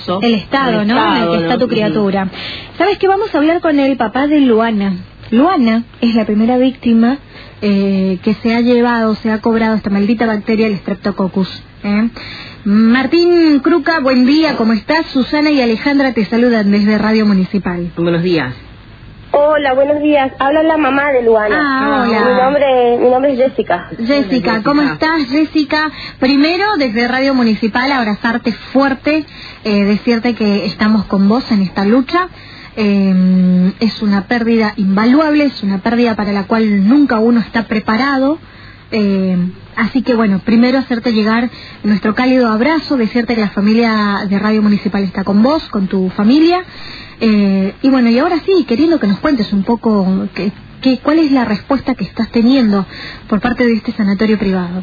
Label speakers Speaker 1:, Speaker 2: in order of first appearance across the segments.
Speaker 1: caso.
Speaker 2: El estado,
Speaker 1: El
Speaker 2: ¿no? en el
Speaker 1: estado,
Speaker 2: que está
Speaker 1: ¿no?
Speaker 2: tu criatura. ¿Sabes que Vamos a hablar con el papá de Luana. Luana es la primera víctima eh, que se ha llevado, se ha cobrado esta maldita bacteria, el Streptococcus. ¿eh? Martín Cruca, buen día, ¿cómo estás? Susana y Alejandra te saludan desde Radio Municipal.
Speaker 1: Buenos días.
Speaker 3: Hola, buenos días. Habla la mamá de Luana.
Speaker 2: Ah, hola.
Speaker 3: Mi nombre, mi nombre es Jessica.
Speaker 2: Jessica, ¿cómo estás, Jessica? Primero, desde Radio Municipal, abrazarte fuerte, eh, decirte que estamos con vos en esta lucha. Eh, es una pérdida invaluable, es una pérdida para la cual nunca uno está preparado. Eh, así que bueno, primero hacerte llegar nuestro cálido abrazo, decirte que la familia de Radio Municipal está con vos, con tu familia. Eh, y bueno, y ahora sí, queriendo que nos cuentes un poco que, cuál es la respuesta que estás teniendo por parte de este sanatorio privado.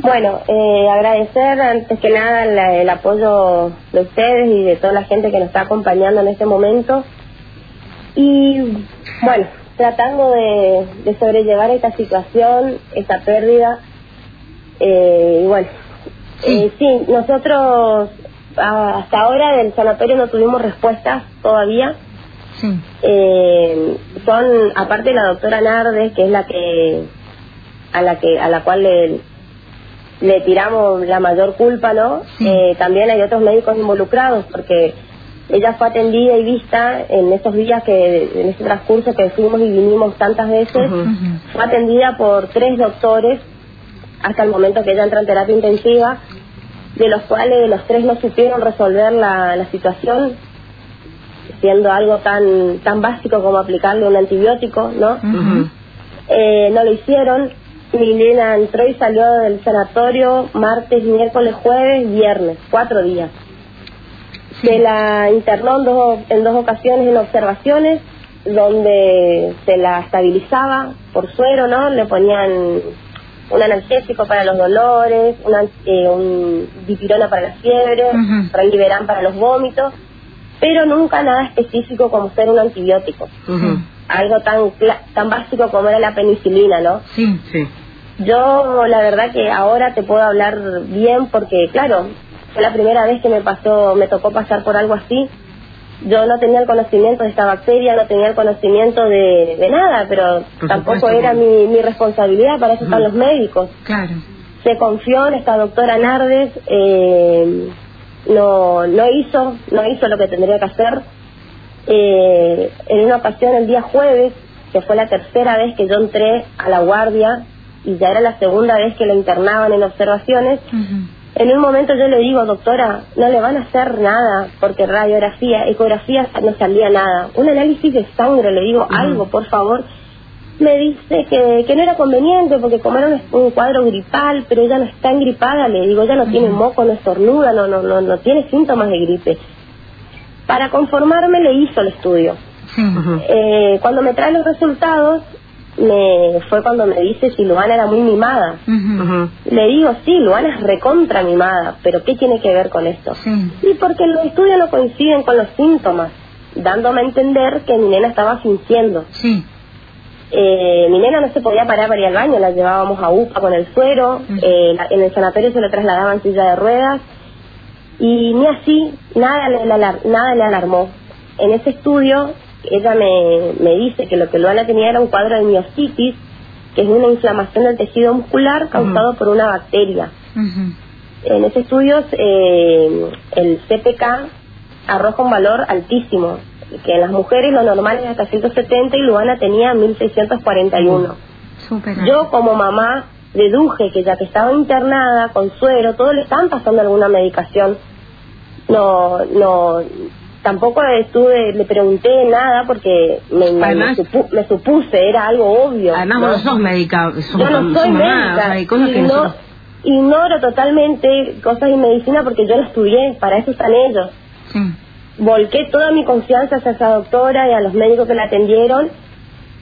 Speaker 3: Bueno, eh, agradecer antes que nada la- el apoyo de ustedes y de toda la gente que nos está acompañando en este momento. Y bueno, tratando de, de sobrellevar esta situación, esta pérdida. Eh, y bueno,
Speaker 2: Sí.
Speaker 3: eh, sí, nosotros hasta ahora del sanatorio no tuvimos respuestas todavía.
Speaker 2: Sí.
Speaker 3: eh, son aparte la doctora Nardes que es la que a la que a la cual le, le tiramos la mayor culpa no
Speaker 2: Sí.
Speaker 3: Eh, también hay otros médicos involucrados porque ella fue atendida y vista en estos días que en este transcurso que fuimos y vinimos tantas veces fue atendida por tres doctores hasta el momento que ella entra en terapia intensiva de los cuales los tres no supieron resolver la, la situación siendo algo tan tan básico como aplicarle un antibiótico, ¿no? Eh, no lo hicieron. Milena entró y salió del sanatorio martes, miércoles, jueves, viernes, cuatro días.
Speaker 2: Sí.
Speaker 3: Se la internó en dos, en dos ocasiones en observaciones, donde se la estabilizaba por suero, ¿no? Le ponían un analgésico para los dolores, una, eh, un dipirona para la fiebre,
Speaker 2: Ujú.
Speaker 3: Reliberan para los vómitos, pero nunca nada específico como ser un antibiótico. Algo tan, tan básico como era la penicilina, ¿no?
Speaker 2: Sí.
Speaker 1: Sí.
Speaker 3: Yo la verdad que ahora te puedo hablar bien porque claro, fue la primera vez que me pasó, me tocó pasar por algo así. Yo no tenía el conocimiento de esta bacteria, no tenía el conocimiento de, de nada, pero
Speaker 1: Por
Speaker 3: tampoco
Speaker 1: supuesto,
Speaker 3: era mi, mi responsabilidad, para eso están los médicos.
Speaker 2: Claro.
Speaker 3: Se confió en esta doctora Nardes, eh, no, no hizo, no hizo lo que tendría que hacer. Eh, en una ocasión el día jueves, que fue la tercera vez que yo entré a la guardia y ya era la segunda vez que la internaban en observaciones. En un momento yo le digo, doctora, no le van a hacer nada, porque radiografía, ecografía no salía nada. Un análisis de sangre, le digo, algo, por favor. Me dice que, que no era conveniente, porque como era un, un cuadro gripal, pero ella no está engripada, le digo, ella no tiene moco, no estornuda, no, no, no, no tiene síntomas de gripe. Para conformarme le hizo el estudio. Eh, cuando me trae los resultados, me fue cuando me dice si Luana era muy mimada. Le digo, sí, Luana es recontra mimada, pero ¿qué tiene que ver con esto?
Speaker 2: Sí.
Speaker 3: Y porque los estudios no coinciden con los síntomas, dándome a entender que mi nena estaba fingiendo.
Speaker 2: Sí.
Speaker 3: Eh, mi nena no se podía parar para ir al baño, la llevábamos a UPA con el suero, eh, la- en el sanatorio se le trasladaban en silla de ruedas, y ni así, nada le, alar- nada le alarmó. En ese estudio, ella me, me dice que lo que Luana tenía era un cuadro de miositis, que es una inflamación del tejido muscular causado por una bacteria. En ese estudio, eh, el CPK arroja un valor altísimo, que en las mujeres lo normal es hasta 170 y Luana tenía 1641.
Speaker 2: Súper.
Speaker 3: Yo como mamá deduje que ya que estaba internada con suero, todo le estaban pasando alguna medicación. No, no, tampoco estuve, le pregunté nada porque me, supu- me supuse, era algo obvio.
Speaker 1: Además,
Speaker 3: ¿no?
Speaker 1: vos no sos médica, sos,
Speaker 3: Yo no soy médica.
Speaker 1: o sea, hay cosas que
Speaker 3: y no-. Ignoro totalmente cosas de medicina porque yo no estudié, para eso están ellos.
Speaker 2: Sí.
Speaker 3: Volqué toda mi confianza hacia esa doctora y a los médicos que la atendieron.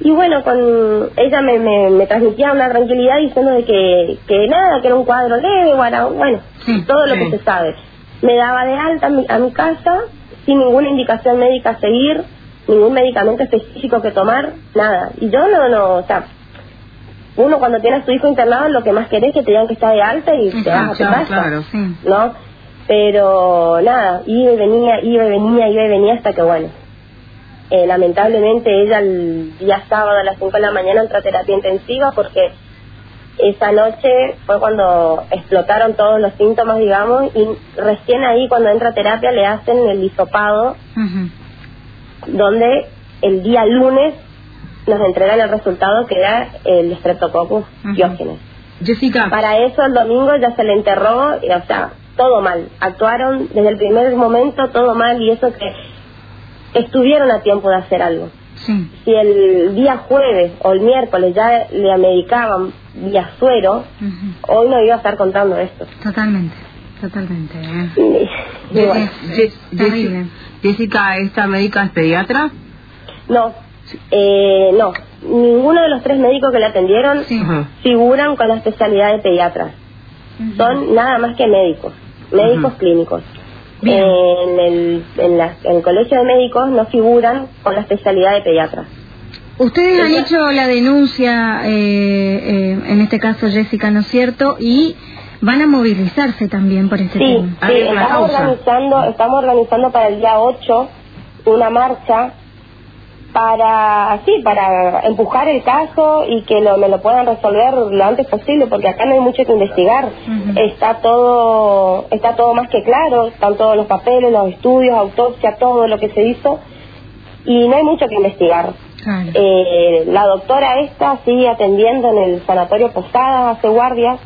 Speaker 3: Y bueno, con ella me, me, me transmitía una tranquilidad diciendo de que, que nada, que era un cuadro leve, bueno, bueno
Speaker 2: Sí,
Speaker 3: todo lo que se sabe. Me daba de alta a mi, a mi casa sin ninguna indicación médica a seguir, ningún medicamento específico que tomar, nada. Y yo no, no, o sea, uno cuando tiene a su hijo internado lo que más querés es que te digan que está de alta y te vas a tu
Speaker 1: Claro,
Speaker 3: casa,
Speaker 1: claro.
Speaker 2: Sí.
Speaker 3: ¿no? Pero nada, iba y venía, iba y venía, iba y venía hasta que bueno. Eh, lamentablemente ella el día sábado a las 5 de la mañana entró a terapia intensiva porque esa noche fue cuando explotaron todos los síntomas, digamos, y recién ahí cuando entra a terapia le hacen el hisopado, donde el día lunes nos entregan el resultado que era el Streptococcus uh
Speaker 1: Jessica.
Speaker 3: Para eso el domingo ya se le enterró, y, o sea, todo mal. Actuaron desde el primer momento todo mal y eso que estuvieron a tiempo de hacer algo.
Speaker 2: Sí.
Speaker 3: Si el día jueves o el miércoles ya le medicaban vía suero, hoy no iba a estar contando esto.
Speaker 2: Totalmente, totalmente. ¿eh?
Speaker 1: Jessica, ¿esta médica es pediatra?
Speaker 3: No, eh, no. Ninguno de los tres médicos que le atendieron figuran con la especialidad de pediatra. Son nada más que médicos, médicos clínicos. En el, en, el colegio de médicos no figuran con la especialidad de pediatra.
Speaker 2: Ustedes han hecho la denuncia, eh, eh, en este caso Jessica, ¿no es cierto? Y van a movilizarse también por este
Speaker 3: tema. Sí, estamos organizando, estamos organizando para el día 8 una marcha para sí para empujar el caso y que lo, me lo puedan resolver lo antes posible porque acá no hay mucho que investigar. Está todo está todo más que claro están todos los papeles los estudios autopsia todo lo que se hizo y no hay mucho que investigar. Eh, la doctora esta sigue atendiendo en el sanatorio Posadas hace guardias.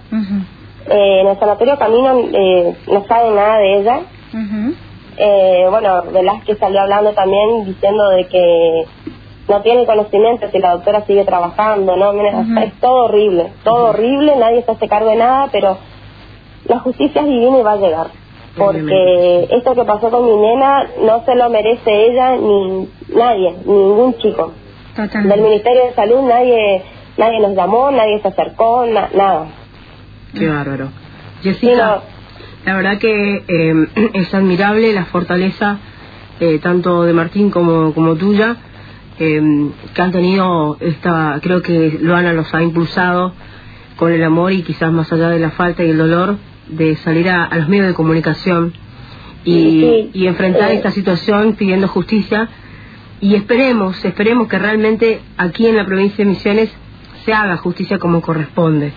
Speaker 3: Eh, en el sanatorio Camino eh, no sabe nada de ella eh, bueno, Velázquez salió hablando también diciendo de que no tiene conocimiento si la doctora sigue trabajando, ¿no? es todo horrible, todo horrible, nadie se hace cargo de nada, pero la justicia es divina y va a llegar. Porque esto que pasó con mi nena no se lo merece ella ni nadie, ningún chico. Del Ministerio de Salud nadie nadie nos llamó, nadie se acercó, nada.
Speaker 1: Qué bárbaro. Jessica, la verdad que eh, es admirable la fortaleza eh, tanto de Martín como, como tuya, eh, que han tenido esta, creo que Luana los ha impulsado con el amor y quizás más allá de la falta y el dolor de salir a, los medios de comunicación y, y enfrentar esta situación pidiendo justicia. Y esperemos, esperemos que realmente aquí en la provincia de Misiones se haga justicia como corresponde.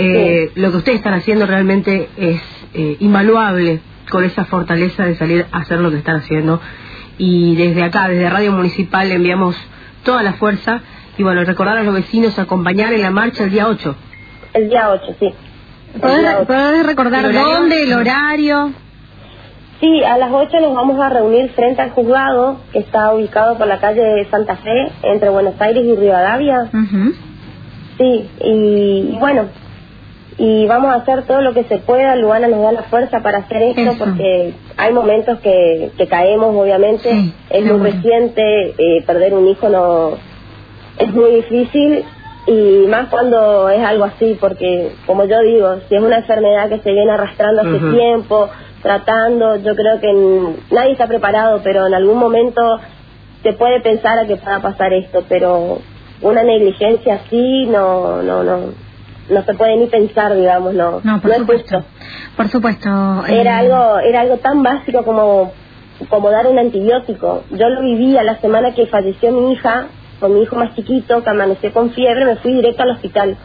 Speaker 1: Eh, lo que ustedes están haciendo realmente es eh, invaluable con esa fortaleza de salir a hacer lo que están haciendo. Y desde acá, desde Radio Municipal, le enviamos toda la fuerza y bueno, recordar a los vecinos acompañar en la marcha el día 8.
Speaker 3: El día 8, sí.
Speaker 2: ¿Puedes recordar dónde, el horario?
Speaker 3: Sí, a las 8 nos vamos a reunir frente al juzgado, que está ubicado por la calle Santa Fe, entre Buenos Aires y Rivadavia. Sí, y bueno, y vamos a hacer todo lo que se pueda. Luana nos da la fuerza para hacer esto porque hay momentos que, que caemos, obviamente. es muy reciente, eh, perder un hijo no es muy difícil y más cuando es algo así, porque como yo digo, si es una enfermedad que se viene arrastrando hace tiempo, tratando, yo creo que nadie está preparado, pero en algún momento se puede pensar a que pueda pasar esto, pero una negligencia así no, no, no no se puede ni pensar, digamos, no.
Speaker 2: No, por supuesto. Por supuesto.
Speaker 3: Era eh, algo, era algo tan básico como, como dar un antibiótico. Yo lo vivía la semana que falleció mi hija, con mi hijo más chiquito, que amaneció con fiebre, me fui directo al hospital.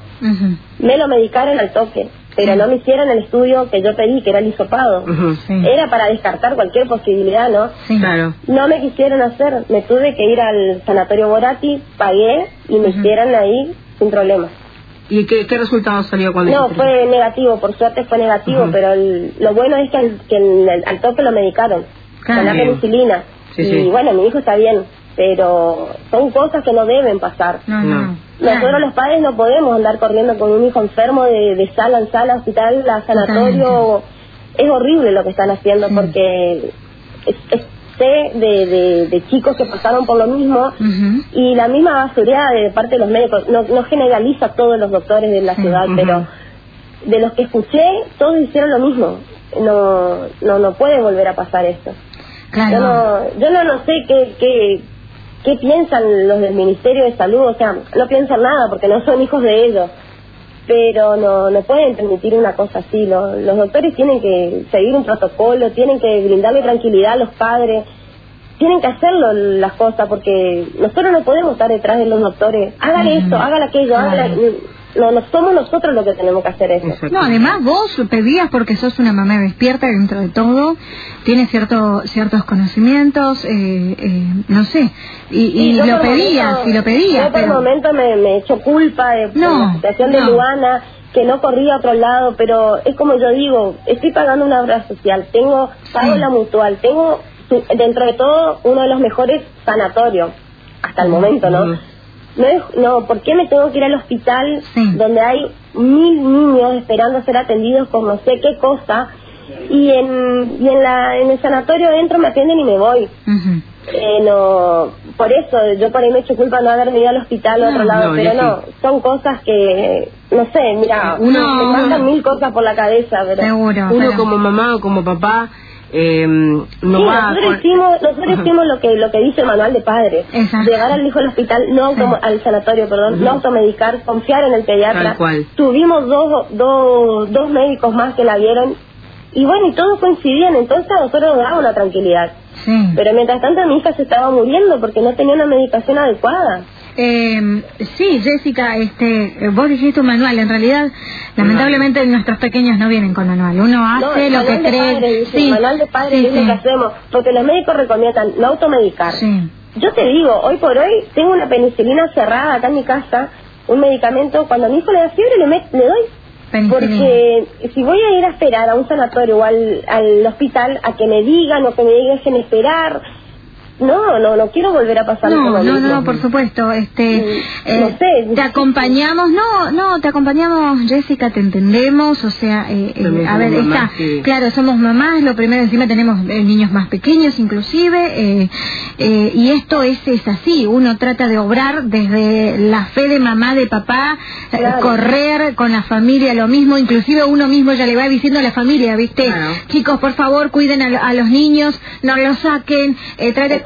Speaker 3: Me lo medicaron al toque, pero no me hicieron el estudio que yo pedí, que era el hisopado. Era para descartar cualquier posibilidad, ¿no?
Speaker 1: Claro.
Speaker 3: No me quisieron hacer, me tuve que ir al sanatorio Borati, pagué y me hicieron ahí sin problemas.
Speaker 1: ¿Y qué, qué resultado salió cuando
Speaker 3: No, fue negativo, por suerte fue negativo, pero lo bueno es que, al, que al toque lo medicaron con la penicilina. y bueno, mi hijo está bien, pero son cosas que no deben pasar.
Speaker 2: No,
Speaker 3: Nosotros los padres no podemos andar corriendo con un hijo enfermo de, de sala en sala, hospital, a sanatorio. Es horrible lo que están haciendo porque es sé de, de, chicos que pasaron por lo mismo y la misma basuría de parte de los médicos, no, no generaliza a todos los doctores de la ciudad, pero de los que escuché, todos hicieron lo mismo. No, no, no puede volver a pasar esto. Yo no, yo no, no sé qué, qué, qué piensan los del Ministerio de Salud, o sea, no piensan nada porque no son hijos de ellos. Pero no, no pueden permitir una cosa así. Los, los doctores tienen que seguir un protocolo, tienen que brindarle tranquilidad a los padres, tienen que hacerlo las cosas, porque nosotros no podemos estar detrás de los doctores. Hágale esto, hágale aquello, hágale no, no somos nosotros los que tenemos que hacer eso.
Speaker 2: No, además vos pedías porque sos una mamá despierta dentro de todo, tienes cierto, ciertos conocimientos, eh, eh, no sé, y, lo pedías, y lo pedías.
Speaker 3: Yo por el momento me, me echo culpa de, la situación de Luana, que no corría a otro lado, pero es como yo digo, estoy pagando una obra social, tengo, pago la mutual, tengo dentro de todo uno de los mejores sanatorios, hasta el momento, ¿no? No, es, no, ¿por qué me tengo que ir al hospital donde hay mil niños esperando ser atendidos con no sé qué cosa y en, y en, la, en el sanatorio dentro me atienden y me voy? eh, no, por eso yo por ahí me echo culpa no haberme ido al hospital a otro lado, pero no, son cosas que, no sé, mira, uno, me mandan mil cosas por la cabeza, pero
Speaker 1: uno como mamá o como papá eh, no
Speaker 3: sí, nosotros hicimos, nosotros hicimos lo que lo que dice el manual de padres. Llegar al hijo al hospital no al sanatorio perdón no automedicar confiar en el pediatra. Tuvimos dos, dos dos médicos más que la vieron. Y bueno y todos coincidían. Entonces a nosotros nos daba una tranquilidad. Pero mientras tanto mi hija se estaba muriendo porque no tenía una medicación adecuada
Speaker 2: eh, sí, Jessica, este, vos dijiste un manual. En realidad, lamentablemente nuestros pequeños no vienen con manual. Uno hace lo que cree.
Speaker 3: sí, el manual de padre es lo que hacemos, porque los médicos recomiendan no automedicar. Yo te digo, hoy por hoy tengo una penicilina cerrada acá en mi casa, un medicamento. Cuando a mi hijo le da fiebre, le, le doy porque si voy a ir a esperar a un sanatorio o al, al hospital a que me digan o que me dejen esperar, no, no, no quiero volver a pasar
Speaker 2: no, no, no, por supuesto. Este, mm, eh, te acompañamos, no, no, te acompañamos, Jessica, te entendemos, o sea, eh, eh a ver, está, claro, somos mamás, lo primero encima tenemos eh, niños más pequeños, inclusive, y esto es, es así, uno trata de obrar desde la fe de mamá, de papá, correr con la familia, lo mismo, inclusive uno mismo ya le va diciendo a la familia, ¿viste? Chicos, por favor, cuiden a, a, los niños, no los saquen,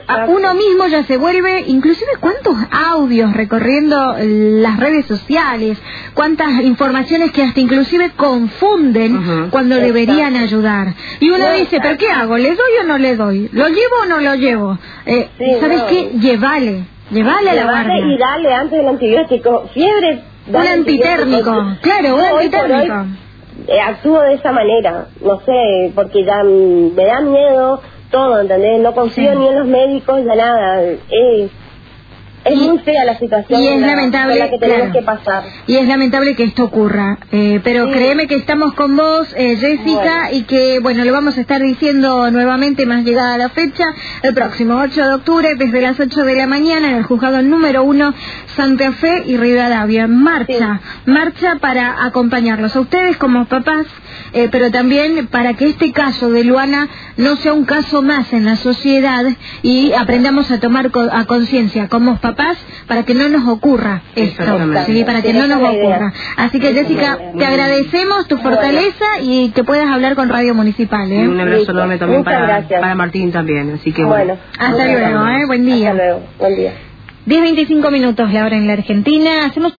Speaker 2: eh, uno mismo ya se vuelve, inclusive cuántos audios recorriendo las redes sociales, cuántas informaciones que hasta inclusive confunden cuando deberían ayudar. Y uno dice, ¿pero qué hago? ¿Le doy o no le doy? ¿Lo llevo o no lo llevo? Eh, ¿Sabes qué? Llévale, llévale a la guardia.
Speaker 3: y dale antes del antibiótico, fiebre.
Speaker 2: Un antitérmico, claro, un antitérmico.
Speaker 3: Eh, actúo de esa manera, no sé, porque ya me da miedo todo, ¿entendés? No confío ni en los médicos, ni nada. Es, es muy fea la situación
Speaker 2: y es lamentable,
Speaker 3: que tenemos que pasar.
Speaker 2: Y es lamentable que esto ocurra. Eh, pero créeme que estamos con vos, eh, Jessica, y que, bueno, lo vamos a estar diciendo nuevamente más llegada la fecha, el próximo 8 de octubre, desde las 8 de la mañana, en el juzgado número 1, Santa Fe y Rivadavia. Marcha, marcha para acompañarlos a ustedes como papás eh, pero también para que este caso de Luana no sea un caso más en la sociedad y aprendamos a tomar a conciencia como papás para que no nos ocurra esto, ¿sí? para que no nos ocurra. Así que Jessica, te agradecemos tu fortaleza y que puedas hablar con Radio Municipal. ¿eh?
Speaker 1: Un abrazo enorme también para, para, Martín también, así que bueno.
Speaker 2: Hasta luego, ¿eh? buen día.
Speaker 3: Hasta luego, buen día.
Speaker 2: 10.25 minutos la hora en la Argentina. Hacemos